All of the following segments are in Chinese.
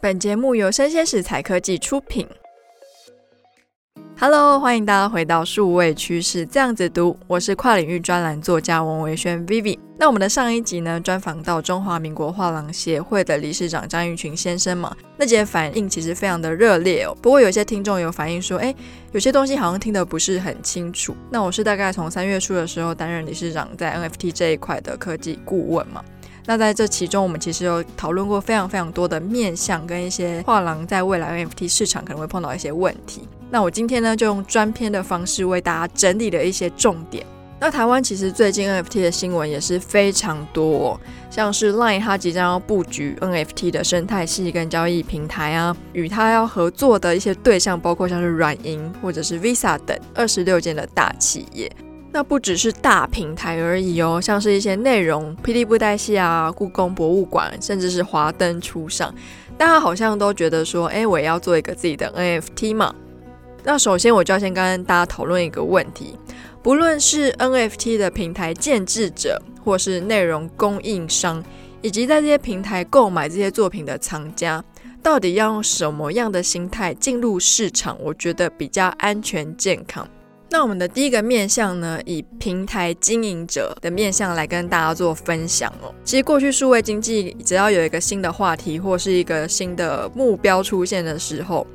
本节目由生鲜食材科技出品。Hello，欢迎大家回到数位趋势这样子读，我是跨领域专栏作家王维轩 Vivi。那我们的上一集呢，专访到中华民国画廊协会的理事长张玉群先生嘛，那节反应其实非常的热烈哦。不过有些听众有反映说，哎，有些东西好像听得不是很清楚。那我是大概从三月初的时候担任理事长，在 NFT 这一块的科技顾问嘛。那在这其中，我们其实有讨论过非常非常多的面向，跟一些画廊在未来 NFT 市场可能会碰到一些问题。那我今天呢，就用专篇的方式为大家整理了一些重点。那台湾其实最近 NFT 的新闻也是非常多哦，像是 Line 它即将要布局 NFT 的生态系跟交易平台啊，与它要合作的一些对象包括像是软银或者是 Visa 等二十六间的大企业。那不只是大平台而已哦，像是一些内容，霹雳布袋戏啊、故宫博物馆，甚至是华灯初上，大家好像都觉得说，哎，我也要做一个自己的 NFT 嘛。那首先我就要先跟大家讨论一个问题，不论是 NFT 的平台建制者，或是内容供应商，以及在这些平台购买这些作品的藏家，到底要用什么样的心态进入市场？我觉得比较安全健康。那我们的第一个面向呢，以平台经营者的面向来跟大家做分享哦。其实过去数位经济只要有一个新的话题或是一个新的目标出现的时候，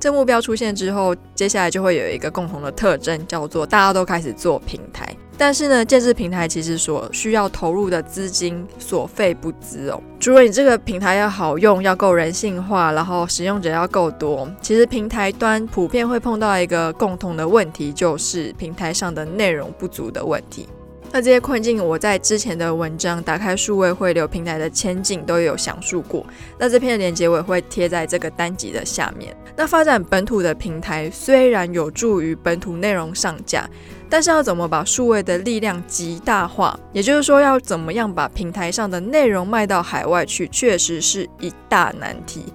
这目标出现之后，接下来就会有一个共同的特征，叫做大家都开始做平台。但是呢，建置平台其实所需要投入的资金所费不赀哦。除了你这个平台要好用，要够人性化，然后使用者要够多，其实平台端普遍会碰到一个共同的问题，就是平台上的内容不足的问题。那这些困境，我在之前的文章《打开数位汇流平台的前景》都有详述过。那这篇的链接我也会贴在这个单集的下面。那发展本土的平台虽然有助于本土内容上架，但是要怎么把数位的力量极大化，也就是说要怎么样把平台上的内容卖到海外去，确实是一大难题。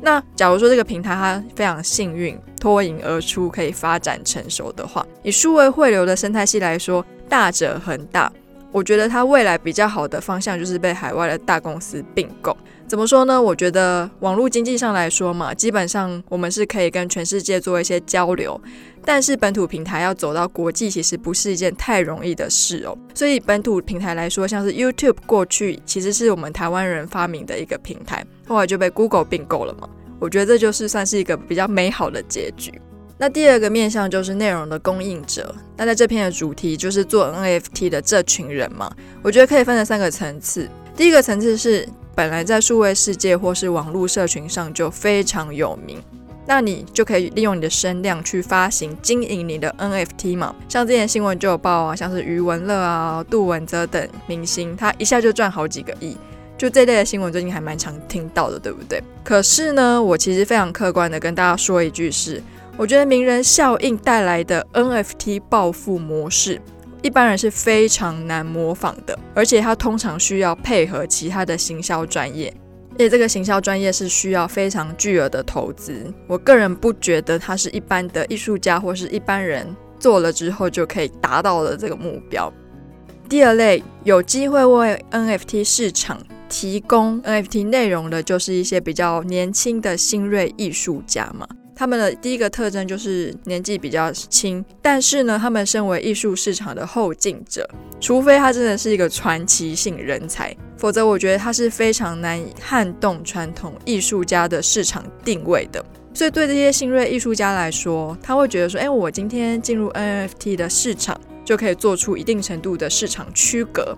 那假如说这个平台它非常幸运脱颖而出，可以发展成熟的话，以数位汇流的生态系来说。大者恒大，我觉得它未来比较好的方向就是被海外的大公司并购。怎么说呢？我觉得网络经济上来说嘛，基本上我们是可以跟全世界做一些交流，但是本土平台要走到国际，其实不是一件太容易的事哦。所以本土平台来说，像是 YouTube 过去其实是我们台湾人发明的一个平台，后来就被 Google 并购了嘛。我觉得这就是算是一个比较美好的结局。那第二个面向就是内容的供应者。那在这篇的主题就是做 NFT 的这群人嘛，我觉得可以分成三个层次。第一个层次是本来在数位世界或是网络社群上就非常有名，那你就可以利用你的声量去发行经营你的 NFT 嘛。像之前新闻就有报啊，像是余文乐啊、杜汶泽等明星，他一下就赚好几个亿。就这类的新闻最近还蛮常听到的，对不对？可是呢，我其实非常客观的跟大家说一句是。我觉得名人效应带来的 NFT 暴富模式，一般人是非常难模仿的，而且它通常需要配合其他的行销专业，而且这个行销专业是需要非常巨额的投资。我个人不觉得它是一般的艺术家或是一般人做了之后就可以达到的这个目标。第二类有机会为 NFT 市场提供 NFT 内容的，就是一些比较年轻的新锐艺术家嘛。他们的第一个特征就是年纪比较轻，但是呢，他们身为艺术市场的后进者，除非他真的是一个传奇性人才，否则我觉得他是非常难以撼动传统艺术家的市场定位的。所以对这些新锐艺术家来说，他会觉得说，哎，我今天进入 NFT 的市场，就可以做出一定程度的市场区隔。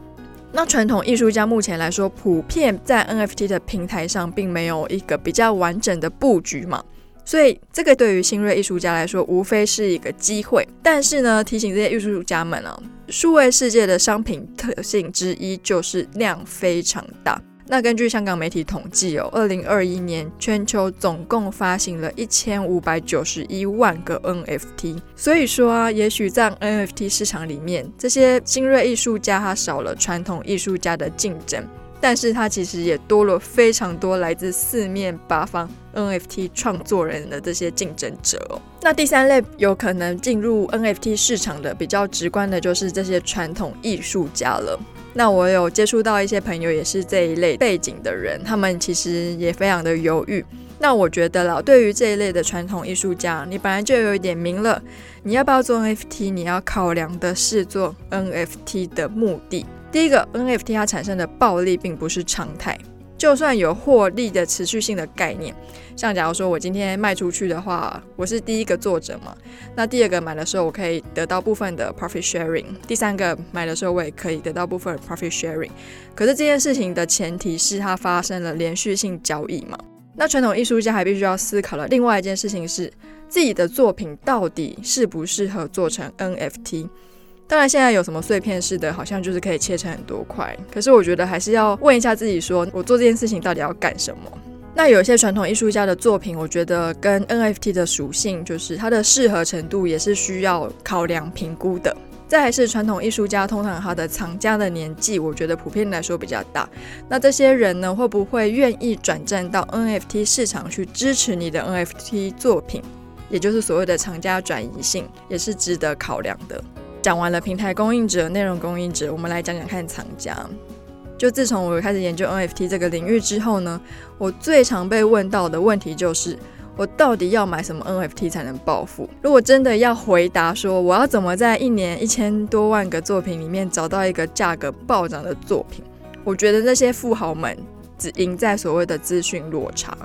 那传统艺术家目前来说，普遍在 NFT 的平台上，并没有一个比较完整的布局嘛。所以，这个对于新锐艺术家来说，无非是一个机会。但是呢，提醒这些艺术家们啊，数位世界的商品特性之一就是量非常大。那根据香港媒体统计哦，二零二一年全球总共发行了一千五百九十一万个 NFT。所以说啊，也许在 NFT 市场里面，这些新锐艺术家他少了传统艺术家的竞争。但是他其实也多了非常多来自四面八方 NFT 创作人的这些竞争者。那第三类有可能进入 NFT 市场的比较直观的就是这些传统艺术家了。那我有接触到一些朋友，也是这一类背景的人，他们其实也非常的犹豫。那我觉得啦，对于这一类的传统艺术家，你本来就有一点名了，你要不要做 NFT？你要考量的是做 NFT 的目的。第一个，NFT 它产生的暴利并不是常态。就算有获利的持续性的概念，像假如说我今天卖出去的话，我是第一个作者嘛，那第二个买的时候我可以得到部分的 profit sharing，第三个买的时候我也可以得到部分的 profit sharing。可是这件事情的前提是它发生了连续性交易嘛？那传统艺术家还必须要思考的另外一件事情是，自己的作品到底适不适合做成 NFT？当然，现在有什么碎片式的，好像就是可以切成很多块。可是我觉得还是要问一下自己说，我做这件事情到底要干什么？那有一些传统艺术家的作品，我觉得跟 NFT 的属性，就是它的适合程度，也是需要考量评估的。再还是传统艺术家，通常他的藏家的年纪，我觉得普遍来说比较大。那这些人呢，会不会愿意转战到 NFT 市场去支持你的 NFT 作品？也就是所谓的藏家转移性，也是值得考量的。讲完了平台供应者、内容供应者，我们来讲讲看藏家。就自从我开始研究 NFT 这个领域之后呢，我最常被问到的问题就是：我到底要买什么 NFT 才能暴富？如果真的要回答说，我要怎么在一年一千多万个作品里面找到一个价格暴涨的作品？我觉得那些富豪们只赢在所谓的资讯落差。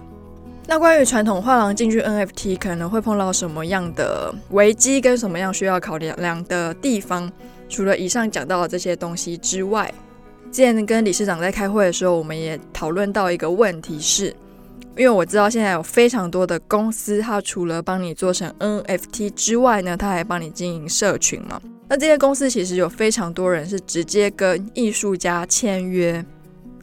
那关于传统画廊进军 NFT 可能会碰到什么样的危机，跟什么样需要考量的地方？除了以上讲到的这些东西之外，之前跟理事长在开会的时候，我们也讨论到一个问题是，是因为我知道现在有非常多的公司，它除了帮你做成 NFT 之外呢，它还帮你经营社群嘛。那这些公司其实有非常多人是直接跟艺术家签约。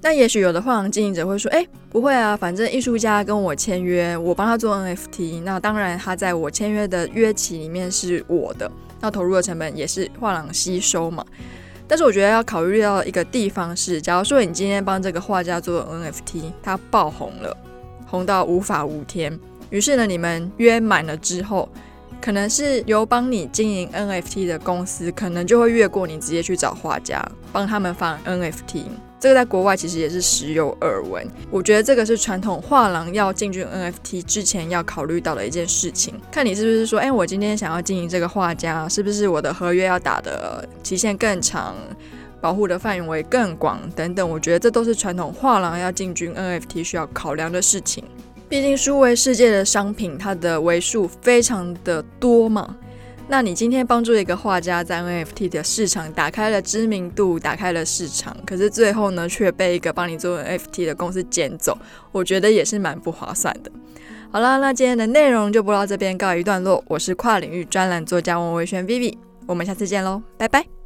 那也许有的画廊经营者会说：“哎，不会啊，反正艺术家跟我签约，我帮他做 NFT，那当然他在我签约的约期里面是我的，那投入的成本也是画廊吸收嘛。但是我觉得要考虑到一个地方是，假如说你今天帮这个画家做 NFT，他爆红了，红到无法无天，于是呢，你们约满了之后，可能是由帮你经营 NFT 的公司，可能就会越过你直接去找画家帮他们放 NFT。”这个在国外其实也是时有耳闻，我觉得这个是传统画廊要进军 NFT 之前要考虑到的一件事情。看你是不是说，哎，我今天想要经营这个画家，是不是我的合约要打的期限更长，保护的范围更广等等？我觉得这都是传统画廊要进军 NFT 需要考量的事情。毕竟数位世界的商品，它的为数非常的多嘛。那你今天帮助一个画家在 NFT 的市场打开了知名度，打开了市场，可是最后呢，却被一个帮你做 NFT 的公司捡走，我觉得也是蛮不划算的。好啦，那今天的内容就播到这边告一段落。我是跨领域专栏作家王维轩 Vivi，我们下次见喽，拜拜。